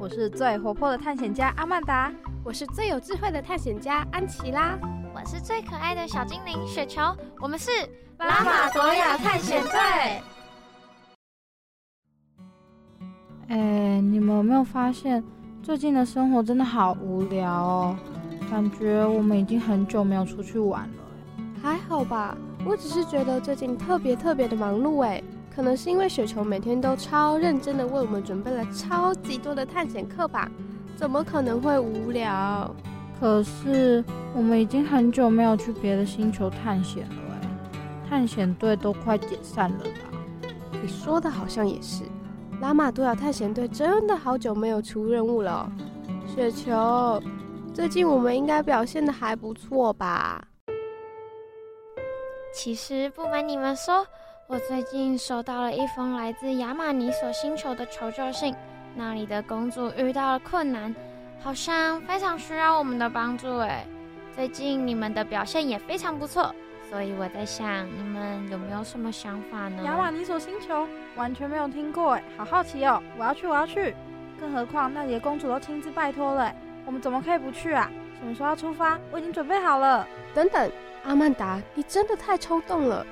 我是最活泼的探险家阿曼达，我是最有智慧的探险家安琪拉。我是最可爱的小精灵雪球，我们是拉玛多亚探险队。哎，你们有没有发现最近的生活真的好无聊哦？感觉我们已经很久没有出去玩了。还好吧，我只是觉得最近特别特别的忙碌哎，可能是因为雪球每天都超认真的为我们准备了超级多的探险课吧？怎么可能会无聊？可是我们已经很久没有去别的星球探险了哎，探险队都快解散了吧？你说的好像也是，拉玛多亚探险队真的好久没有出任务了。雪球，最近我们应该表现的还不错吧？其实不瞒你们说，我最近收到了一封来自亚玛尼索星球的求救信，那里的公主遇到了困难。好像非常需要我们的帮助哎！最近你们的表现也非常不错，所以我在想，你们有没有什么想法呢？亚玛尼索星球完全没有听过哎，好好奇哦！我要去，我要去！更何况那里的公主都亲自拜托了，我们怎么可以不去啊？什么时候要出发？我已经准备好了。等等，阿曼达，你真的太冲动了！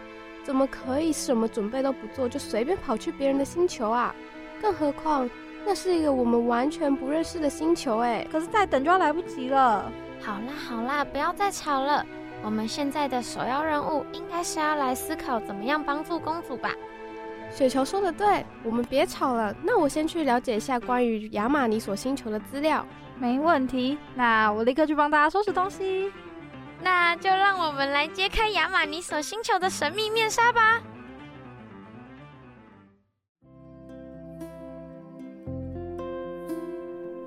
怎么可以什么准备都不做就随便跑去别人的星球啊？更何况……那是一个我们完全不认识的星球，哎，可是再等就要来不及了。好啦好啦，不要再吵了。我们现在的首要任务应该是要来思考怎么样帮助公主吧。雪球说的对，我们别吵了。那我先去了解一下关于亚玛尼索星球的资料。没问题，那我立刻去帮大家收拾东西。那就让我们来揭开亚玛尼索星球的神秘面纱吧。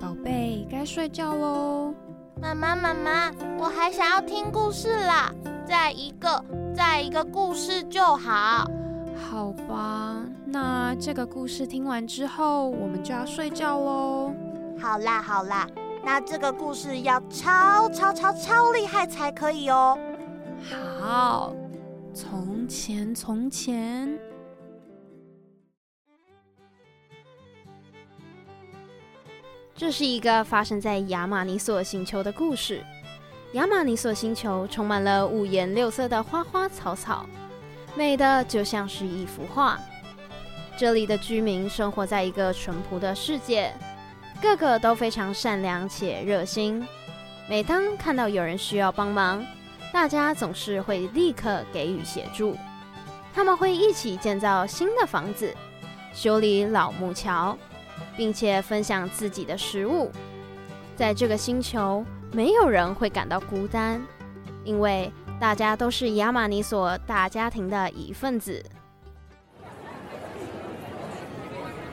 宝贝该睡觉喽，妈妈妈妈，我还想要听故事啦！再一个，再一个故事就好。好吧，那这个故事听完之后，我们就要睡觉喽。好啦好啦，那这个故事要超超超超厉害才可以哦。好，从前从前。这是一个发生在亚玛尼索星球的故事。亚玛尼索星球充满了五颜六色的花花草草，美的就像是一幅画。这里的居民生活在一个淳朴的世界，个个都非常善良且热心。每当看到有人需要帮忙，大家总是会立刻给予协助。他们会一起建造新的房子，修理老木桥。并且分享自己的食物，在这个星球，没有人会感到孤单，因为大家都是亚玛尼索大家庭的一份子。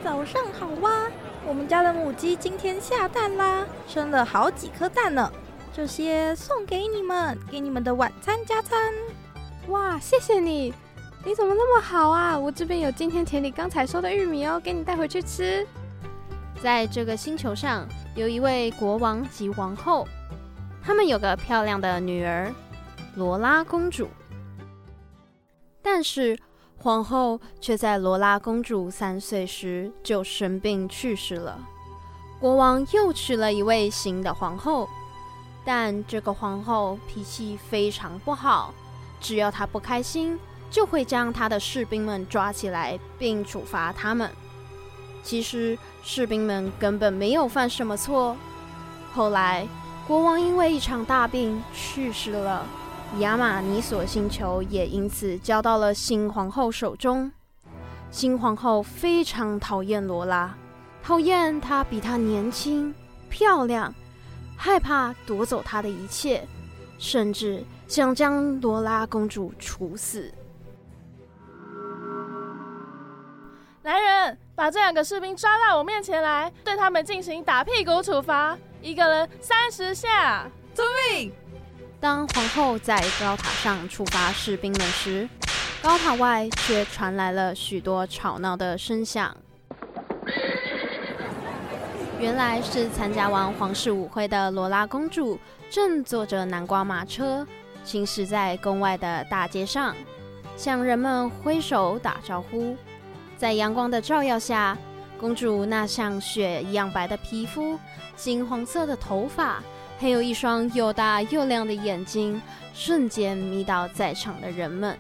早上好哇！我们家的母鸡今天下蛋啦，生了好几颗蛋呢。这些送给你们，给你们的晚餐加餐。哇，谢谢你！你怎么那么好啊？我这边有今天田里刚采收的玉米哦，给你带回去吃。在这个星球上，有一位国王及王后，他们有个漂亮的女儿，罗拉公主。但是皇后却在罗拉公主三岁时就生病去世了。国王又娶了一位新的皇后，但这个皇后脾气非常不好，只要她不开心，就会将她的士兵们抓起来并处罚他们。其实士兵们根本没有犯什么错。后来，国王因为一场大病去世了，亚玛尼索星球也因此交到了新皇后手中。新皇后非常讨厌罗拉，讨厌她比她年轻、漂亮，害怕夺走她的一切，甚至想将罗拉公主处死。来人，把这两个士兵抓到我面前来，对他们进行打屁股处罚，一个人三十下。遵命。当皇后在高塔上处罚士兵们时，高塔外却传来了许多吵闹的声响。原来是参加完皇室舞会的罗拉公主，正坐着南瓜马车行驶在宫外的大街上，向人们挥手打招呼。在阳光的照耀下，公主那像雪一样白的皮肤、金黄色的头发。还有一双又大又亮的眼睛，瞬间迷倒在场的人们。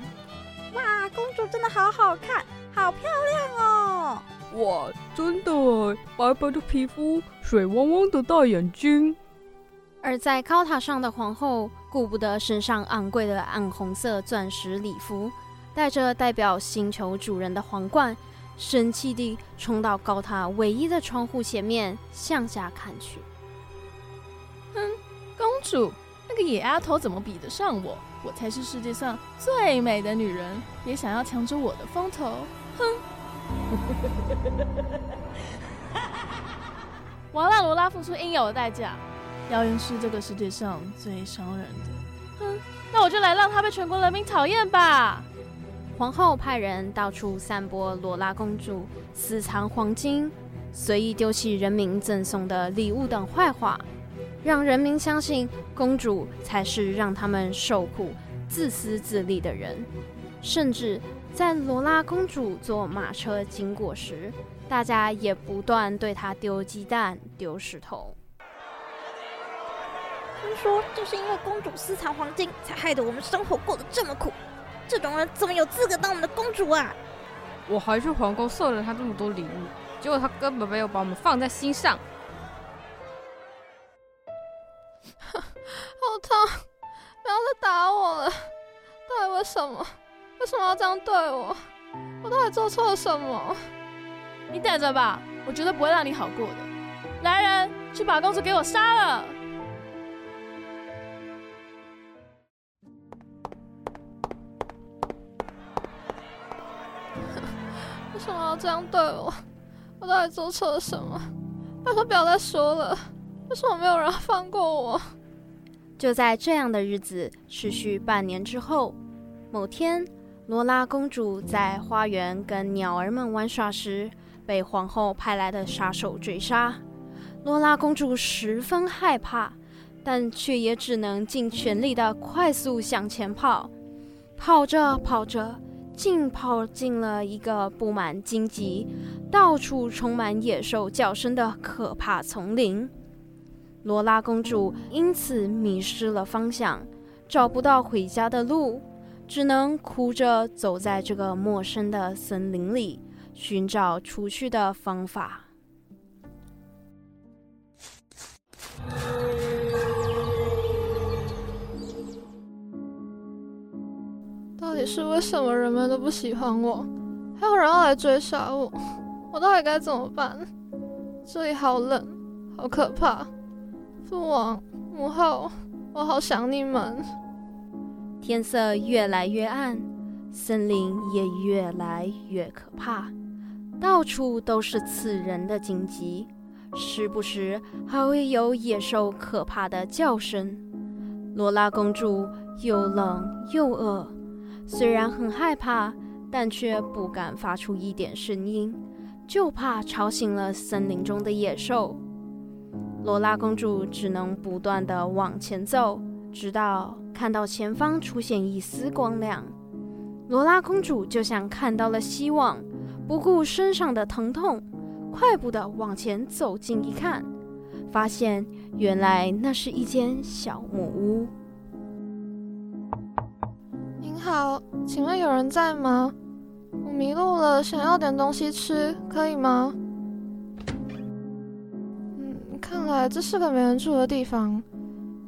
哇，公主真的好好看，好漂亮哦！哇，真的，白白的皮肤，水汪汪的大眼睛。而在高塔上的皇后，顾不得身上昂贵的暗红色钻石礼服，带着代表星球主人的皇冠，生气地冲到高塔唯一的窗户前面，向下看去。主，那个野丫头怎么比得上我？我才是世界上最美的女人，别想要抢走我的风头！哼！我要让罗拉付出应有的代价。谣言是这个世界上最伤人的。哼，那我就来让她被全国人民讨厌吧！皇后派人到处散播罗拉公主私藏黄金、随意丢弃人民赠送的礼物等坏话。让人民相信公主才是让他们受苦、自私自利的人，甚至在罗拉公主坐马车经过时，大家也不断对她丢鸡蛋、丢石头。听说就是因为公主私藏黄金，才害得我们生活过得这么苦。这种人怎么有资格当我们的公主啊？我还去皇宫送了她这么多礼物，结果她根本没有把我们放在心上。痛！不要再打我了！到底为什么？为什么要这样对我？我到底做错了什么？你等着吧，我绝对不会让你好过的。来人，去把公主给我杀了！为什么要这样对我？我到底做错了什么？拜托不要再说了！为什么没有人放过我？就在这样的日子持续半年之后，某天，罗拉公主在花园跟鸟儿们玩耍时，被皇后派来的杀手追杀。罗拉公主十分害怕，但却也只能尽全力的快速向前跑。跑着跑着，竟跑进了一个布满荆棘、到处充满野兽叫声的可怕丛林。罗拉公主因此迷失了方向，找不到回家的路，只能哭着走在这个陌生的森林里，寻找出去的方法。到底是为什么人们都不喜欢我，还有人要来追杀我？我到底该怎么办？这里好冷，好可怕。父王、母后，我好想你们。天色越来越暗，森林也越来越可怕，到处都是刺人的荆棘，时不时还会有野兽可怕的叫声。罗拉公主又冷又饿，虽然很害怕，但却不敢发出一点声音，就怕吵醒了森林中的野兽。罗拉公主只能不断地往前走，直到看到前方出现一丝光亮。罗拉公主就像看到了希望，不顾身上的疼痛，快步地往前走近一看，发现原来那是一间小木屋。您好，请问有人在吗？我迷路了，想要点东西吃，可以吗？看来这是个没人住的地方，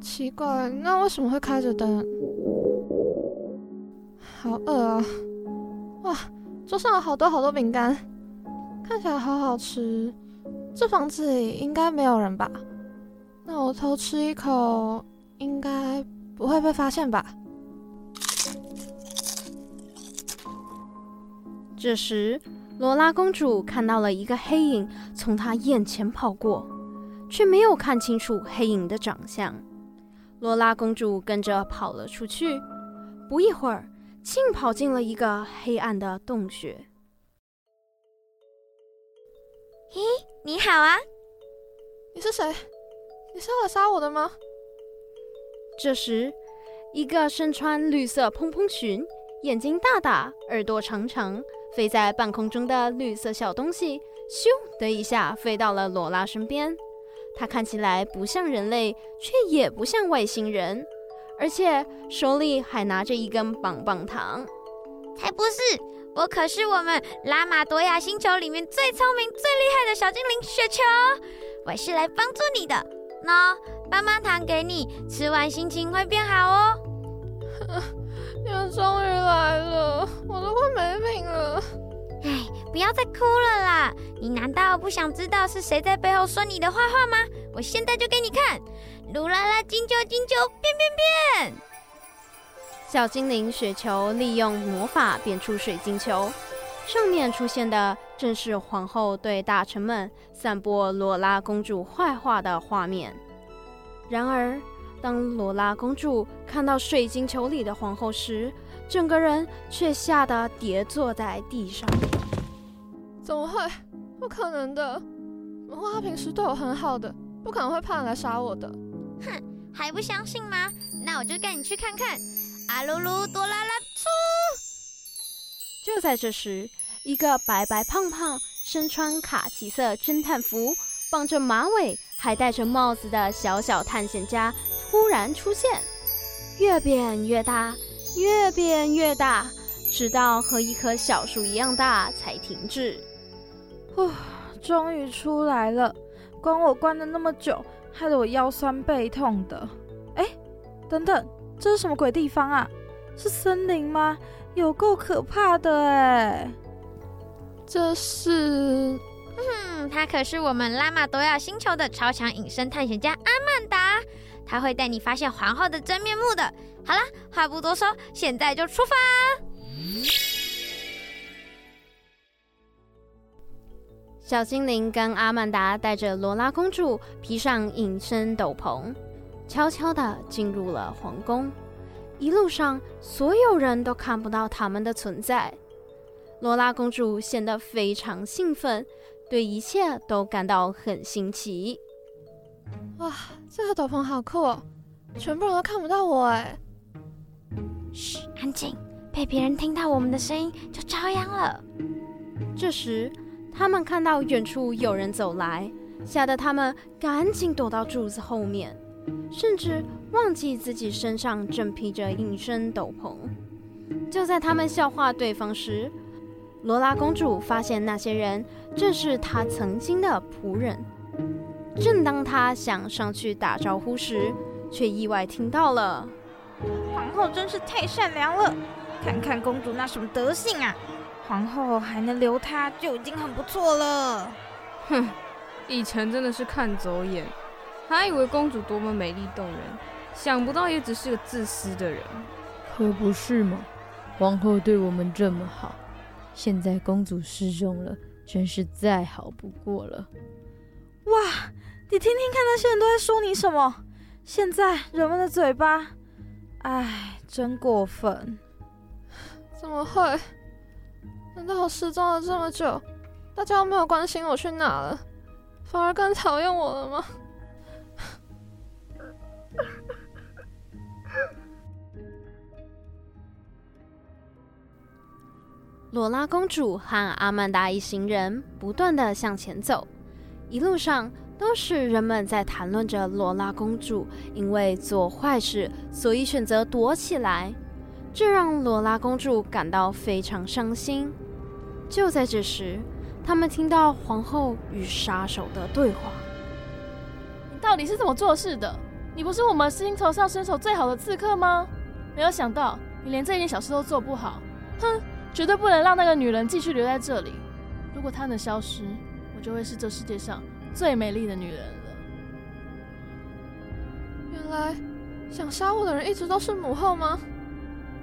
奇怪，那为什么会开着灯？好饿啊！哇，桌上有好多好多饼干，看起来好好吃。这房子里应该没有人吧？那我偷吃一口，应该不会被发现吧？这时，罗拉公主看到了一个黑影从她眼前跑过，却没有看清楚黑影的长相。罗拉公主跟着跑了出去，不一会儿，竟跑进了一个黑暗的洞穴。咦，你好啊！你是谁？你是要来杀我的吗？这时，一个身穿绿色蓬蓬裙、眼睛大大、耳朵长长、飞在半空中的绿色小东西，咻的一下飞到了罗拉身边。它看起来不像人类，却也不像外星人，而且手里还拿着一根棒棒糖。才不是！我可是我们拉玛多亚星球里面最聪明、最厉害的小精灵雪球，我是来帮助你的。喏，棒棒糖给你，吃完心情会变好哦。你们终于来了，我都快没命了。哎，不要再哭了啦！你难道不想知道是谁在背后说你的坏话吗？我现在就给你看！噜啦啦，金球金球，变变变！小精灵雪球利用魔法变出水晶球，上面出现的正是皇后对大臣们散播罗拉公主坏话的画面。然而，当罗拉公主看到水晶球里的皇后时，整个人却吓得跌坐在地上。怎么会？不可能的！皇后她平时对我很好的，不可能会派人来杀我的。哼，还不相信吗？那我就带你去看看。阿噜噜多拉拉粗！就在这时，一个白白胖胖、身穿卡其色侦探服、绑着马尾还戴着帽子的小小探险家突然出现，越变越大。越变越大，直到和一棵小树一样大才停止。哦，终于出来了！关我关了那么久，害得我腰酸背痛的。哎，等等，这是什么鬼地方啊？是森林吗？有够可怕的哎！这是……嗯，他可是我们拉玛多亚星球的超强隐身探险家阿曼达，他会带你发现皇后的真面目的。好了，话不多说，现在就出发。小精灵跟阿曼达带着罗拉公主披上隐身斗篷，悄悄地进入了皇宫。一路上，所有人都看不到他们的存在。罗拉公主显得非常兴奋，对一切都感到很新奇。哇，这个斗篷好酷哦！全部人都看不到我哎。嘘，安静！被别人听到我们的声音就遭殃了。这时，他们看到远处有人走来，吓得他们赶紧躲到柱子后面，甚至忘记自己身上正披着隐身斗篷。就在他们笑话对方时，罗拉公主发现那些人正是她曾经的仆人。正当她想上去打招呼时，却意外听到了。皇后真是太善良了，看看公主那什么德性啊！皇后还能留她就已经很不错了。哼，以前真的是看走眼，还以为公主多么美丽动人，想不到也只是个自私的人。可不是嘛，皇后对我们这么好，现在公主失踪了，真是再好不过了。哇，你听听看，那些人都在说你什么？现在人们的嘴巴。唉，真过分！怎么会？难道我失踪了这么久，大家都没有关心我去哪了，反而更讨厌我了吗？罗拉公主和阿曼达一行人不断的向前走，一路上。都是人们在谈论着罗拉公主因为做坏事，所以选择躲起来，这让罗拉公主感到非常伤心。就在这时，他们听到皇后与杀手的对话：“你到底是怎么做事的？你不是我们星球上身手最好的刺客吗？没有想到你连这一点小事都做不好。哼，绝对不能让那个女人继续留在这里。如果她能消失，我就会是这世界上。”最美丽的女人了。原来想杀我的人一直都是母后吗？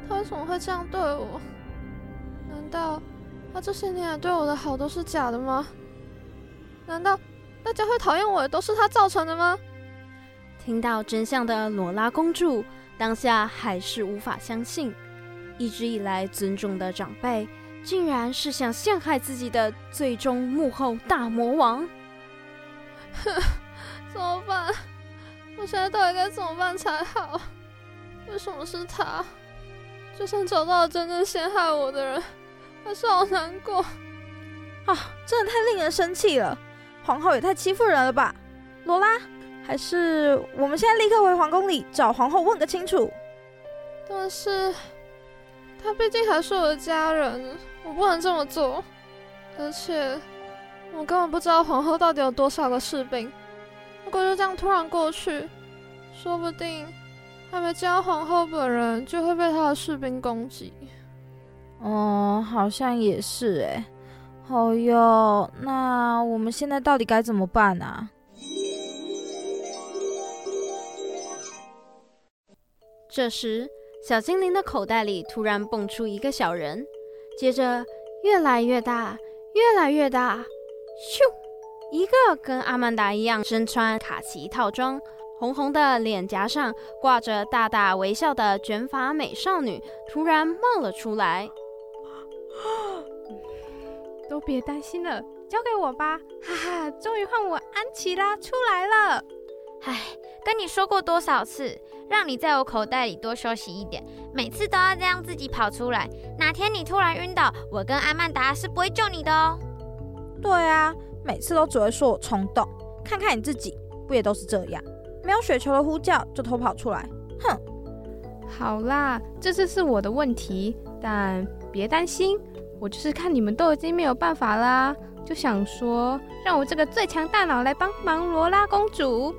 她为什么会这样对我？难道他这些年来对我的好都是假的吗？难道大家会讨厌我，都是他造成的吗？听到真相的罗拉公主当下还是无法相信，一直以来尊重的长辈，竟然是想陷害自己的最终幕后大魔王。哼，怎么办？我现在到底该怎么办才好？为什么是他？就算找到了真正陷害我的人，还是好难过。啊，真的太令人生气了！皇后也太欺负人了吧！罗拉，还是我们现在立刻回皇宫里找皇后问个清楚。但是，她毕竟还是我的家人，我不能这么做。而且，我根本不知道皇后到底有多少个士兵。如果就这样突然过去，说不定还没见到皇后本人，就会被他的士兵攻击。哦，好像也是哎。哦哟，那我们现在到底该怎么办啊？这时，小精灵的口袋里突然蹦出一个小人，接着越来越大，越来越大，咻！一个跟阿曼达一样身穿卡其套装、红红的脸颊上挂着大大微笑的卷发美少女突然冒了出来。都别担心了，交给我吧！哈哈，终于换我安琪拉出来了。唉，跟你说过多少次，让你在我口袋里多休息一点，每次都要这样自己跑出来。哪天你突然晕倒，我跟阿曼达是不会救你的哦。对啊。每次都只会说我冲动，看看你自己，不也都是这样？没有雪球的呼叫就偷跑出来，哼！好啦，这次是我的问题，但别担心，我就是看你们都已经没有办法啦，就想说让我这个最强大脑来帮忙罗拉公主。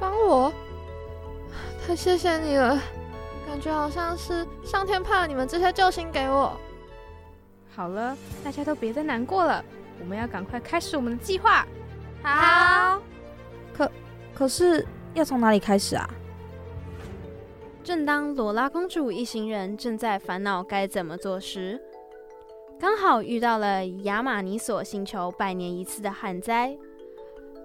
帮我？太谢谢你了，感觉好像是上天派了你们这些救星给我。好了，大家都别再难过了。我们要赶快开始我们的计划。好，可可是要从哪里开始啊？正当罗拉公主一行人正在烦恼该怎么做时，刚好遇到了亚玛尼索星球百年一次的旱灾，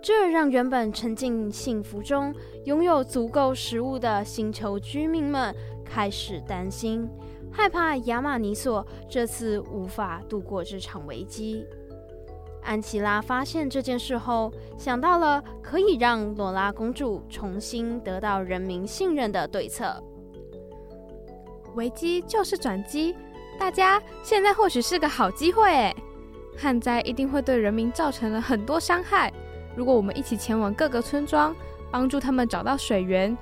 这让原本沉浸幸福中、拥有足够食物的星球居民们开始担心，害怕亚玛尼索这次无法度过这场危机。安琪拉发现这件事后，想到了可以让罗拉公主重新得到人民信任的对策。危机就是转机，大家现在或许是个好机会诶！旱灾一定会对人民造成了很多伤害，如果我们一起前往各个村庄，帮助他们找到水源，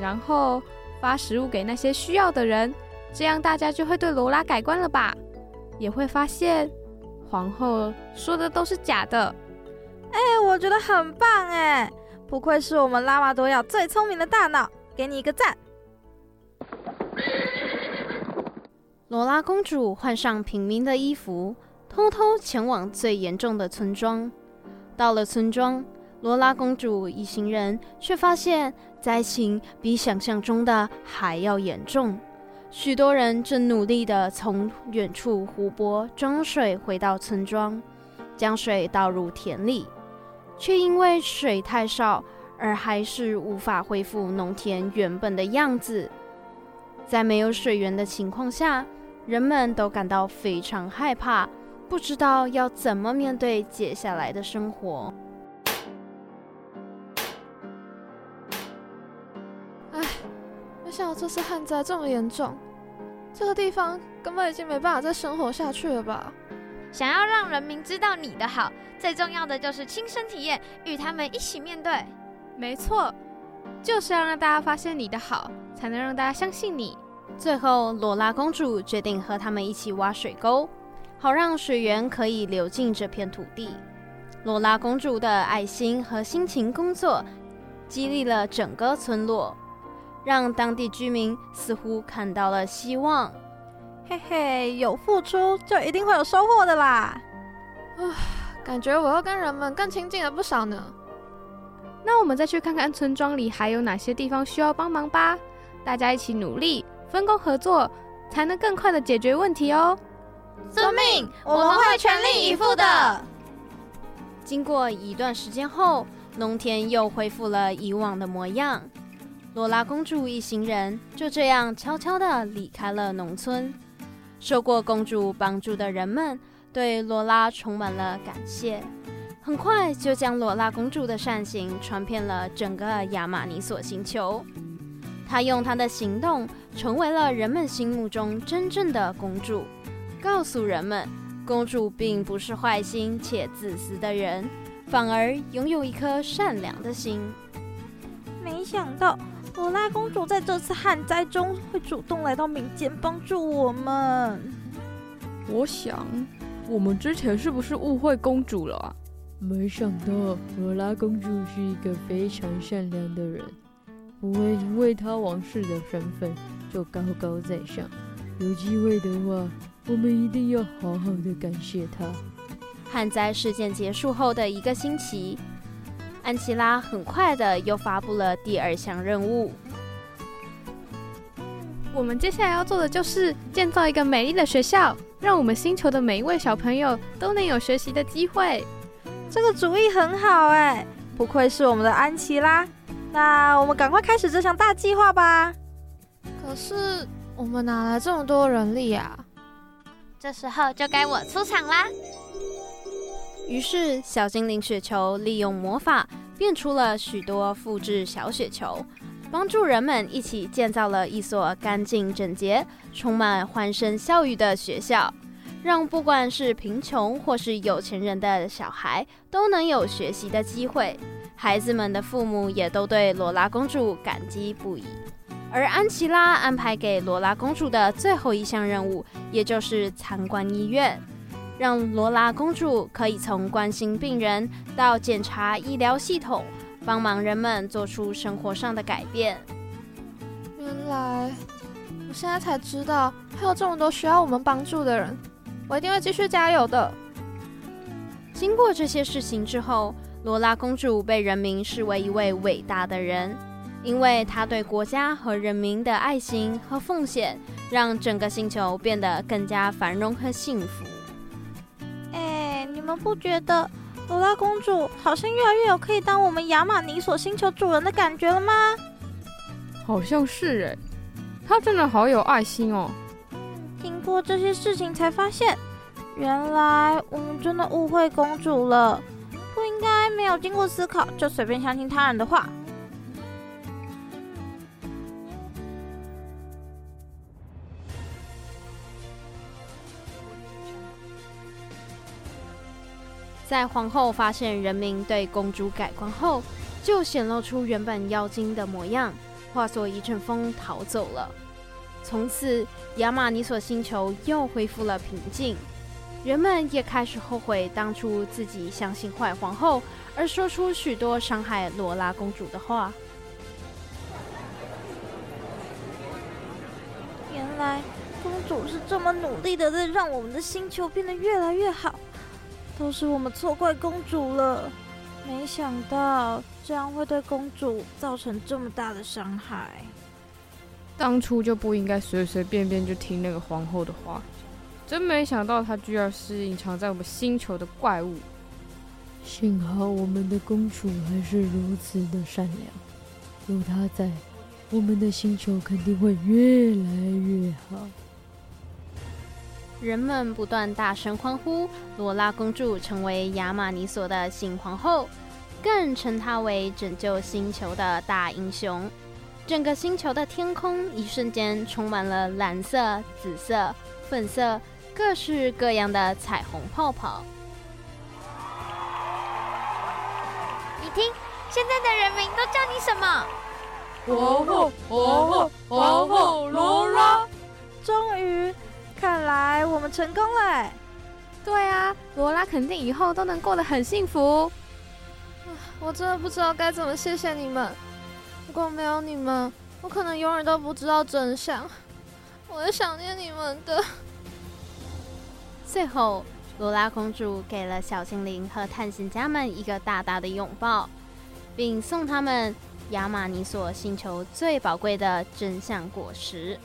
然后发食物给那些需要的人，这样大家就会对罗拉改观了吧？也会发现。皇后说的都是假的，哎、我觉得很棒哎，不愧是我们拉玛多亚最聪明的大脑，给你一个赞。罗拉公主换上平民的衣服，偷偷前往最严重的村庄。到了村庄，罗拉公主一行人却发现灾情比想象中的还要严重。许多人正努力地从远处湖泊装水回到村庄，将水倒入田里，却因为水太少而还是无法恢复农田原本的样子。在没有水源的情况下，人们都感到非常害怕，不知道要怎么面对接下来的生活。唉没想到这次旱灾这么严重，这个地方根本已经没办法再生活下去了吧？想要让人民知道你的好，最重要的就是亲身体验，与他们一起面对。没错，就是要让大家发现你的好，才能让大家相信你。最后，罗拉公主决定和他们一起挖水沟，好让水源可以流进这片土地。罗拉公主的爱心和辛勤工作，激励了整个村落。让当地居民似乎看到了希望，嘿嘿，有付出就一定会有收获的啦！啊，感觉我又跟人们更亲近了不少呢。那我们再去看看村庄里还有哪些地方需要帮忙吧。大家一起努力，分工合作，才能更快的解决问题哦。遵命，我们会全力以赴的。经过一段时间后，农田又恢复了以往的模样。罗拉公主一行人就这样悄悄地离开了农村。受过公主帮助的人们对罗拉充满了感谢，很快就将罗拉公主的善行传遍了整个亚马尼索星球。她用她的行动成为了人们心目中真正的公主。告诉人们，公主并不是坏心且自私的人，反而拥有一颗善良的心。没想到罗拉公主在这次旱灾中会主动来到民间帮助我们。我想，我们之前是不是误会公主了啊？没想到罗拉公主是一个非常善良的人，不会因为他王室的身份就高高在上。有机会的话。我们一定要好好的感谢他。旱灾事件结束后的一个星期，安琪拉很快的又发布了第二项任务。我们接下来要做的就是建造一个美丽的学校，让我们星球的每一位小朋友都能有学习的机会。这个主意很好哎，不愧是我们的安琪拉。那我们赶快开始这项大计划吧。可是我们哪来这么多人力啊？这时候就该我出场啦！于是，小精灵雪球利用魔法变出了许多复制小雪球，帮助人们一起建造了一所干净整洁、充满欢声笑语的学校，让不管是贫穷或是有钱人的小孩都能有学习的机会。孩子们的父母也都对罗拉公主感激不已。而安琪拉安排给罗拉公主的最后一项任务，也就是参观医院，让罗拉公主可以从关心病人到检查医疗系统，帮忙人们做出生活上的改变。原来，我现在才知道还有这么多需要我们帮助的人，我一定会继续加油的。经过这些事情之后，罗拉公主被人民视为一位伟大的人。因为她对国家和人民的爱心和奉献，让整个星球变得更加繁荣和幸福。哎，你们不觉得罗拉公主好像越来越有可以当我们亚马尼索星球主人的感觉了吗？好像是哎，她真的好有爱心哦。经过这些事情才发现，原来我们真的误会公主了，不应该没有经过思考就随便相信他人的话。在皇后发现人民对公主改观后，就显露出原本妖精的模样，化作一阵风逃走了。从此，亚玛尼索星球又恢复了平静，人们也开始后悔当初自己相信坏皇后，而说出许多伤害罗拉公主的话。原来，公主是这么努力的，在让我们的星球变得越来越好。都是我们错怪公主了，没想到这样会对公主造成这么大的伤害。当初就不应该随随便便就听那个皇后的话，真没想到她居然是隐藏在我们星球的怪物。幸好我们的公主还是如此的善良，有她在，我们的星球肯定会越来越好。人们不断大声欢呼，罗拉公主成为亚玛尼索的新皇后，更称她为拯救星球的大英雄。整个星球的天空一瞬间充满了蓝色、紫色、粉色，各式各样的彩虹泡泡。你听，现在的人民都叫你什么？皇后，皇后，皇后罗拉。终于。看来我们成功了。对啊，罗拉肯定以后都能过得很幸福。我真的不知道该怎么谢谢你们。如果没有你们，我可能永远都不知道真相。我会想念你们的。最后，罗拉公主给了小精灵和探险家们一个大大的拥抱，并送他们亚玛尼索星球最宝贵的真相果实。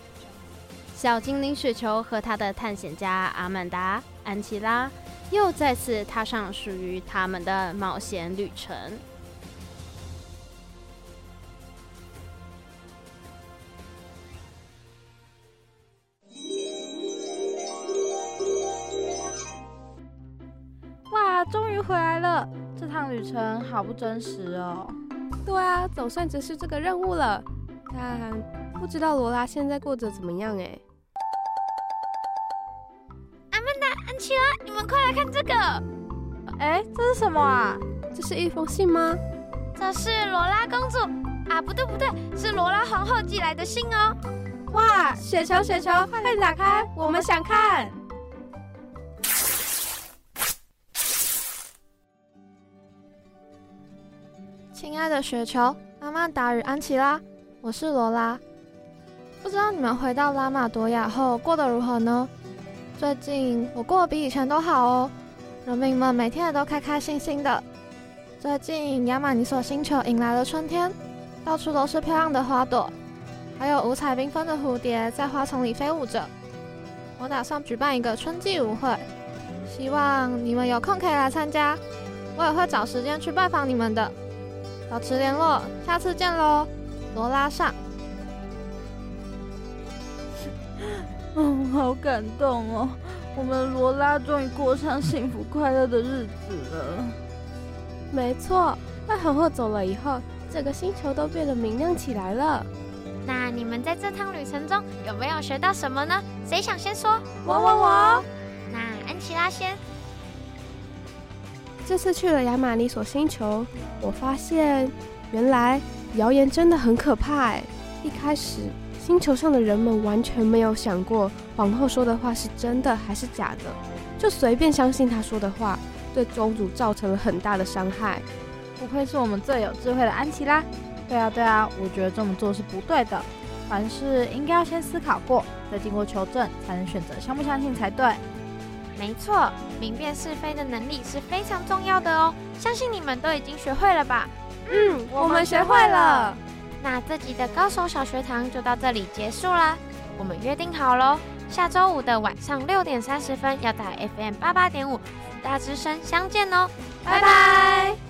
小精灵雪球和他的探险家阿曼达、安琪拉又再次踏上属于他们的冒险旅程。趟旅程好不真实哦。对啊，总算结束这个任务了。但不知道罗拉现在过得怎么样哎。阿曼达、安琪拉，你们快来看这个！哎，这是什么啊？这是一封信吗？这是罗拉公主啊，不对不对，是罗拉皇后寄来的信哦。哇，雪球雪球，快点打开，我们想看。亲爱的雪球、阿曼达与安琪拉，我是罗拉。不知道你们回到拉玛多亚后过得如何呢？最近我过得比以前都好哦，人民们每天也都开开心心的。最近亚玛尼索星球迎来了春天，到处都是漂亮的花朵，还有五彩缤纷的蝴蝶在花丛里飞舞着。我打算举办一个春季舞会，希望你们有空可以来参加，我也会找时间去拜访你们的。保持联络，下次见喽，罗拉上。嗯，好感动哦，我们罗拉终于过上幸福快乐的日子了。没错，在皇后走了以后，这个星球都变得明亮起来了。那你们在这趟旅程中有没有学到什么呢？谁想先说？我我我。那安琪拉先。这次去了亚玛尼索星球，我发现原来谣言真的很可怕哎！一开始星球上的人们完全没有想过皇后说的话是真的还是假的，就随便相信她说的话，对宗主造成了很大的伤害。不愧是我们最有智慧的安琪拉。对啊对啊，我觉得这么做是不对的，凡事应该要先思考过，再经过求证，才能选择相不相信才对。没错，明辨是非的能力是非常重要的哦。相信你们都已经学会了吧？嗯，我们学会了。那这集的高手小学堂就到这里结束啦。我们约定好喽，下周五的晚上六点三十分要在 FM 八八点五福大之声相见哦。拜拜。